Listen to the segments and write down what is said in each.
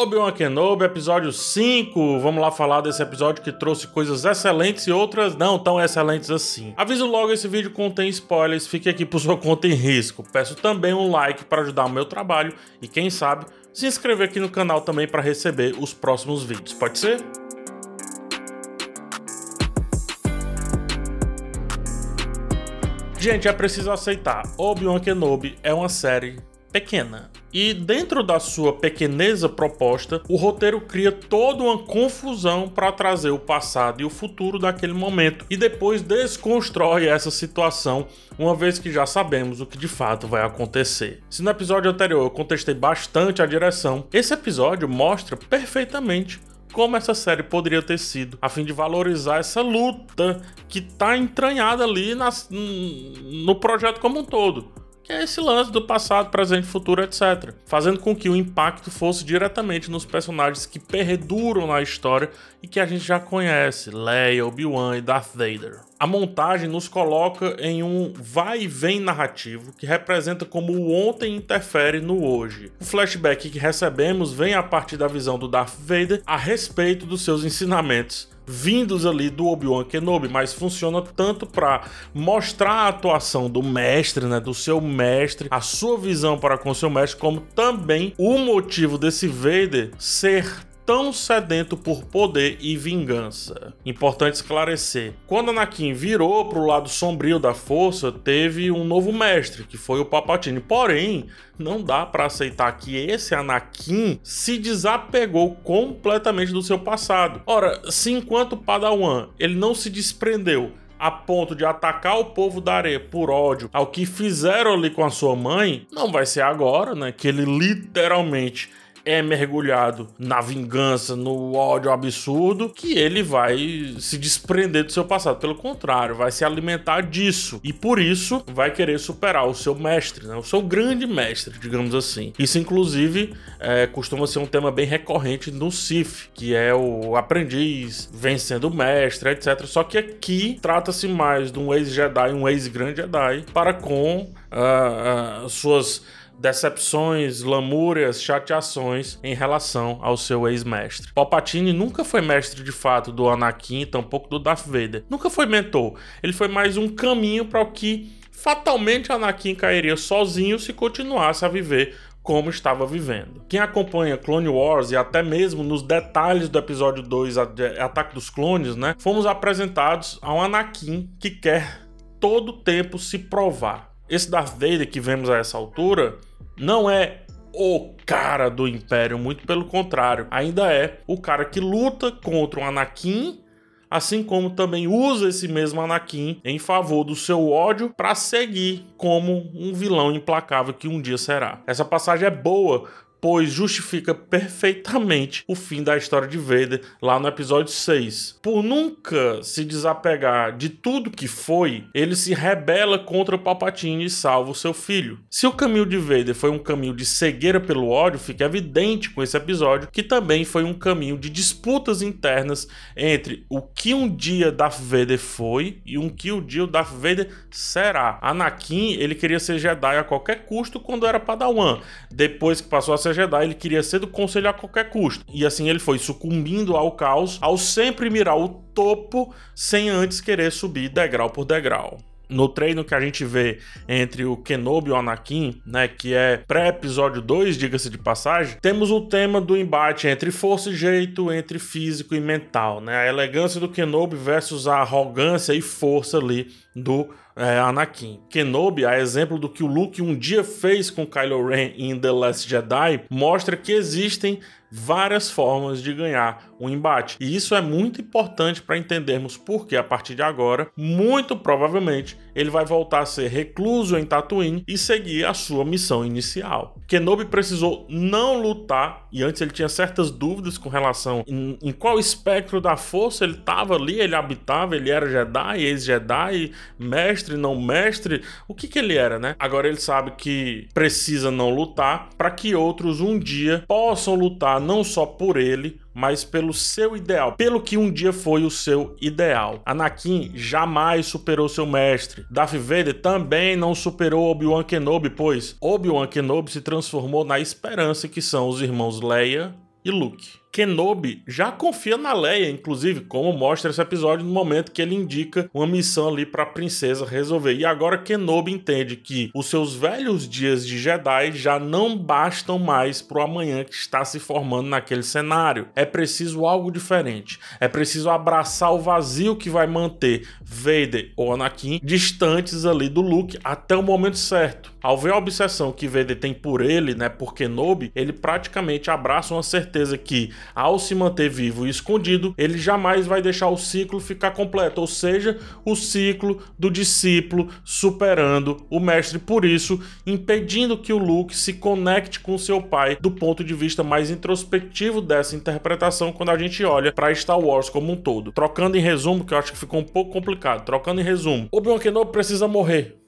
Obi-Wan Kenobi, episódio 5. Vamos lá falar desse episódio que trouxe coisas excelentes e outras não tão excelentes assim. Aviso logo, esse vídeo contém spoilers, fique aqui por sua conta em risco. Peço também um like para ajudar o meu trabalho e quem sabe, se inscrever aqui no canal também para receber os próximos vídeos. Pode ser? Gente, é preciso aceitar. Obi-Wan Kenobi é uma série pequena. E dentro da sua pequeneza proposta, o roteiro cria toda uma confusão para trazer o passado e o futuro daquele momento e depois desconstrói essa situação, uma vez que já sabemos o que de fato vai acontecer. Se no episódio anterior eu contestei bastante a direção, esse episódio mostra perfeitamente como essa série poderia ter sido, a fim de valorizar essa luta que está entranhada ali nas, no projeto como um todo que é esse lance do passado, presente, futuro, etc. Fazendo com que o impacto fosse diretamente nos personagens que perduram na história e que a gente já conhece, Leia, Obi-Wan e Darth Vader. A montagem nos coloca em um vai e vem narrativo que representa como o ontem interfere no hoje. O flashback que recebemos vem a partir da visão do Darth Vader a respeito dos seus ensinamentos vindos ali do Obi-Wan Kenobi, mas funciona tanto para mostrar a atuação do mestre, né, do seu mestre, a sua visão para com seu mestre, como também o motivo desse Vader ser tão sedento por poder e vingança. Importante esclarecer: quando Anakin virou para o lado sombrio da força, teve um novo mestre, que foi o Palpatine. Porém, não dá para aceitar que esse Anakin se desapegou completamente do seu passado. Ora, se enquanto Padawan ele não se desprendeu a ponto de atacar o povo da areia por ódio ao que fizeram ali com a sua mãe, não vai ser agora, né? Que ele literalmente é mergulhado na vingança, no ódio absurdo, que ele vai se desprender do seu passado. Pelo contrário, vai se alimentar disso. E por isso vai querer superar o seu mestre, né? o seu grande mestre, digamos assim. Isso, inclusive, é, costuma ser um tema bem recorrente no Sif, que é o aprendiz vencendo o mestre, etc. Só que aqui trata-se mais de um ex-Jedi, um ex-grande Jedi, para com uh, uh, suas decepções, lamúrias, chateações em relação ao seu ex-mestre. Palpatine nunca foi mestre de fato do Anakin, tampouco do Darth Vader. Nunca foi mentor. Ele foi mais um caminho para o que fatalmente Anakin cairia sozinho se continuasse a viver como estava vivendo. Quem acompanha Clone Wars e até mesmo nos detalhes do episódio 2, Ataque dos Clones, né, fomos apresentados a um Anakin que quer todo tempo se provar. Esse Darth Vader que vemos a essa altura não é o cara do Império, muito pelo contrário, ainda é o cara que luta contra o Anakin, assim como também usa esse mesmo Anakin em favor do seu ódio para seguir como um vilão implacável que um dia será. Essa passagem é boa pois justifica perfeitamente o fim da história de Vader lá no episódio 6. Por nunca se desapegar de tudo que foi, ele se rebela contra o Palpatine e salva o seu filho. Se o caminho de Vader foi um caminho de cegueira pelo ódio, fica evidente com esse episódio que também foi um caminho de disputas internas entre o que um dia Darth Vader foi e um que um dia o Darth Vader será. Anakin, ele queria ser Jedi a qualquer custo quando era Padawan. Depois que passou a ser Jedi, ele queria ser do conselho a qualquer custo. E assim ele foi sucumbindo ao caos, ao sempre mirar o topo sem antes querer subir degrau por degrau no treino que a gente vê entre o Kenobi e o Anakin, né, que é pré-episódio 2, diga-se de passagem, temos o tema do embate entre força e jeito, entre físico e mental, né? A elegância do Kenobi versus a arrogância e força ali do é, Anakin. Kenobi, a exemplo do que o Luke um dia fez com Kylo Ren em The Last Jedi, mostra que existem várias formas de ganhar um embate. E isso é muito importante para entendermos porque a partir de agora, muito provavelmente, ele vai voltar a ser recluso em Tatooine e seguir a sua missão inicial. Kenobi precisou não lutar e antes ele tinha certas dúvidas com relação em, em qual espectro da força ele estava ali, ele habitava, ele era Jedi, ex-Jedi, mestre, não mestre, o que que ele era, né? Agora ele sabe que precisa não lutar para que outros um dia possam lutar não só por ele, mas pelo seu ideal, pelo que um dia foi o seu ideal. Anakin jamais superou seu mestre. Darth Vader também não superou Obi-Wan Kenobi, pois Obi-Wan Kenobi se transformou na esperança que são os irmãos Leia e Luke. Kenobi já confia na Leia, inclusive, como mostra esse episódio no momento que ele indica uma missão ali para a princesa resolver. E agora Kenobi entende que os seus velhos dias de Jedi já não bastam mais para o amanhã que está se formando naquele cenário. É preciso algo diferente. É preciso abraçar o vazio que vai manter Vader ou Anakin distantes ali do Luke até o momento certo. Ao ver a obsessão que Vader tem por ele, né, por Kenobi, ele praticamente abraça uma certeza que ao se manter vivo e escondido, ele jamais vai deixar o ciclo ficar completo, ou seja, o ciclo do discípulo superando o mestre, por isso, impedindo que o Luke se conecte com seu pai do ponto de vista mais introspectivo dessa interpretação quando a gente olha para Star Wars como um todo. Trocando em resumo, que eu acho que ficou um pouco complicado, trocando em resumo, Obi-Wan Kenobi precisa morrer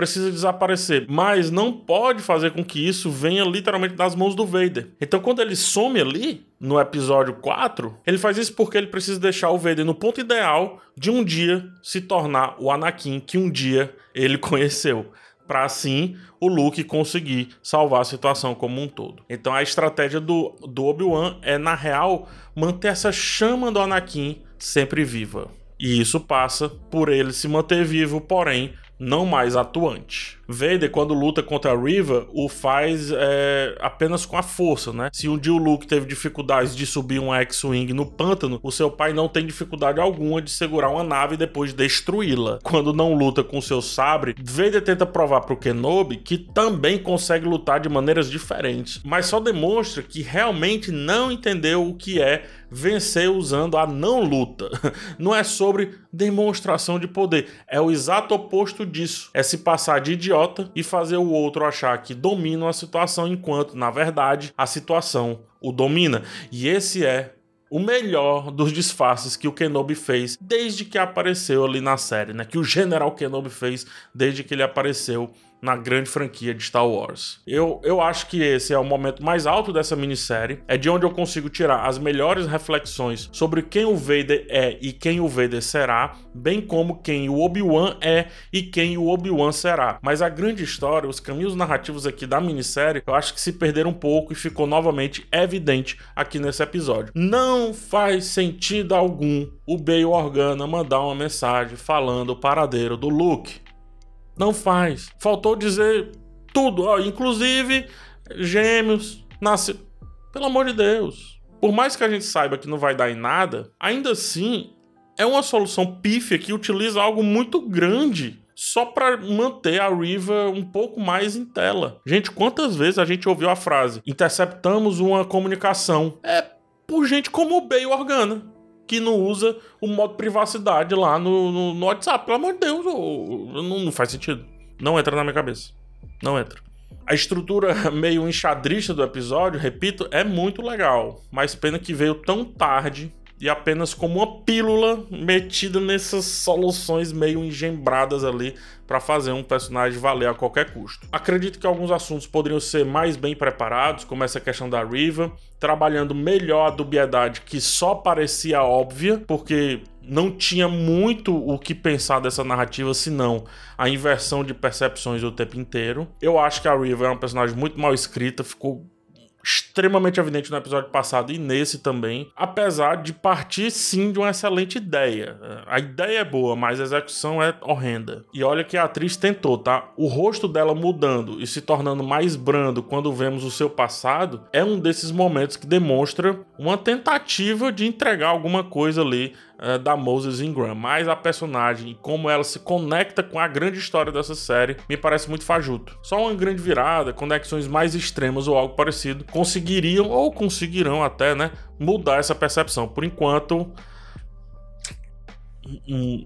precisa desaparecer. Mas não pode fazer com que isso venha literalmente das mãos do Vader. Então, quando ele some ali, no episódio 4, ele faz isso porque ele precisa deixar o Vader no ponto ideal de um dia se tornar o Anakin que um dia ele conheceu. Para assim o Luke conseguir salvar a situação como um todo. Então a estratégia do, do Obi-Wan é, na real, manter essa chama do Anakin sempre viva. E isso passa por ele se manter vivo, porém não mais atuante. Vader, quando luta contra a Riva, o faz é, apenas com a força, né? Se um dia o Luke teve dificuldades de subir um X-Wing no pântano, o seu pai não tem dificuldade alguma de segurar uma nave e depois destruí-la. Quando não luta com seu sabre, Vader tenta provar pro Kenobi que também consegue lutar de maneiras diferentes, mas só demonstra que realmente não entendeu o que é vencer usando a não luta. Não é sobre demonstração de poder, é o exato oposto disso. É se passar de idiota e fazer o outro achar que domina a situação enquanto, na verdade, a situação o domina. E esse é o melhor dos disfarces que o Kenobi fez desde que apareceu ali na série, né? Que o General Kenobi fez desde que ele apareceu na grande franquia de Star Wars. Eu, eu acho que esse é o momento mais alto dessa minissérie, é de onde eu consigo tirar as melhores reflexões sobre quem o Vader é e quem o Vader será, bem como quem o Obi-Wan é e quem o Obi-Wan será. Mas a grande história, os caminhos narrativos aqui da minissérie, eu acho que se perderam um pouco e ficou novamente evidente aqui nesse episódio. Não faz sentido algum o Bail Organa mandar uma mensagem falando o paradeiro do Luke. Não faz. Faltou dizer tudo, ó, inclusive gêmeos, nasce. Pelo amor de Deus. Por mais que a gente saiba que não vai dar em nada, ainda assim é uma solução pífia que utiliza algo muito grande só para manter a Riva um pouco mais em tela. Gente, quantas vezes a gente ouviu a frase interceptamos uma comunicação? É por gente como o Bey Organa que não usa o modo privacidade lá no, no, no WhatsApp. Pelo amor de Deus, não, não faz sentido. Não entra na minha cabeça. Não entra. A estrutura meio enxadrista do episódio, repito, é muito legal, mas pena que veio tão tarde e apenas como uma pílula metida nessas soluções meio engembradas ali para fazer um personagem valer a qualquer custo. Acredito que alguns assuntos poderiam ser mais bem preparados, como essa questão da Riva, trabalhando melhor a dubiedade que só parecia óbvia, porque não tinha muito o que pensar dessa narrativa, senão a inversão de percepções o tempo inteiro. Eu acho que a Riva é uma personagem muito mal escrita, ficou extremamente evidente no episódio passado e nesse também, apesar de partir sim de uma excelente ideia. A ideia é boa, mas a execução é horrenda. E olha que a atriz tentou, tá? O rosto dela mudando e se tornando mais brando quando vemos o seu passado é um desses momentos que demonstra uma tentativa de entregar alguma coisa ali uh, da Moses Ingram, mas a personagem e como ela se conecta com a grande história dessa série me parece muito fajuto. Só uma grande virada, conexões mais extremas ou algo parecido conseguiriam ou conseguirão até, né, mudar essa percepção. Por enquanto,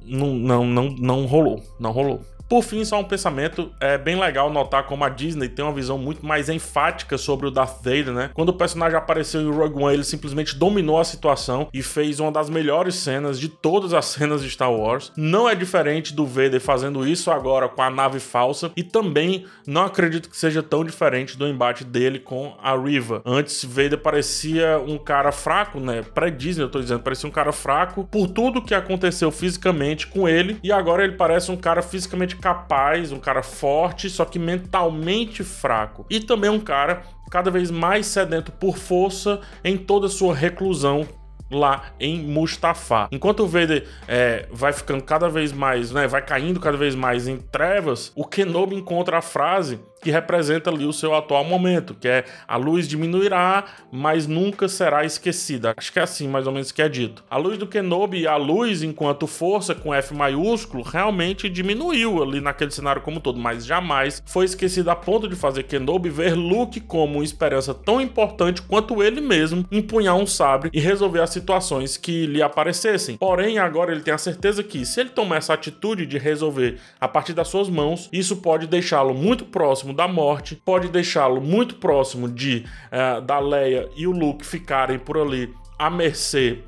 não, não, não, não rolou, não rolou. Por fim, só um pensamento, é bem legal notar como a Disney tem uma visão muito mais enfática sobre o Darth Vader, né? Quando o personagem apareceu em Rogue One, ele simplesmente dominou a situação e fez uma das melhores cenas de todas as cenas de Star Wars. Não é diferente do Vader fazendo isso agora com a nave falsa e também não acredito que seja tão diferente do embate dele com a Riva. Antes, Vader parecia um cara fraco, né? Pré-Disney, eu tô dizendo, parecia um cara fraco por tudo que aconteceu fisicamente com ele e agora ele parece um cara fisicamente capaz, um cara forte, só que mentalmente fraco. E também um cara cada vez mais sedento por força em toda a sua reclusão lá em Mustafa. Enquanto o Vader é, vai ficando cada vez mais, né, vai caindo cada vez mais em trevas, o Kenobi encontra a frase que representa ali o seu atual momento, que é a luz diminuirá, mas nunca será esquecida. Acho que é assim mais ou menos que é dito. A luz do Kenobi a luz enquanto força com F maiúsculo realmente diminuiu ali naquele cenário como todo, mas jamais foi esquecida a ponto de fazer Kenobi ver Luke como uma esperança tão importante quanto ele mesmo empunhar um sabre e resolver as situações que lhe aparecessem. Porém, agora ele tem a certeza que se ele tomar essa atitude de resolver a partir das suas mãos, isso pode deixá-lo muito próximo da morte, pode deixá-lo muito próximo de uh, da Leia e o Luke ficarem por ali à mercê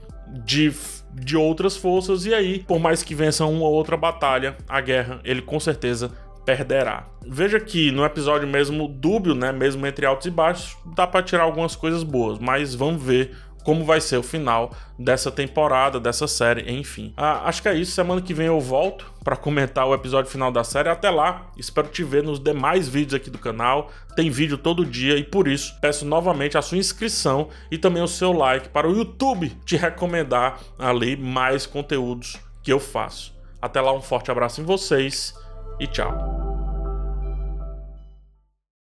de de outras forças e aí, por mais que vença uma ou outra batalha, a guerra, ele com certeza perderá. Veja que no episódio mesmo dúbio, né, mesmo entre altos e baixos, dá para tirar algumas coisas boas, mas vamos ver como vai ser o final dessa temporada, dessa série, enfim. Ah, acho que é isso. Semana que vem eu volto para comentar o episódio final da série. Até lá, espero te ver nos demais vídeos aqui do canal. Tem vídeo todo dia e por isso peço novamente a sua inscrição e também o seu like para o YouTube te recomendar ali mais conteúdos que eu faço. Até lá, um forte abraço em vocês e tchau.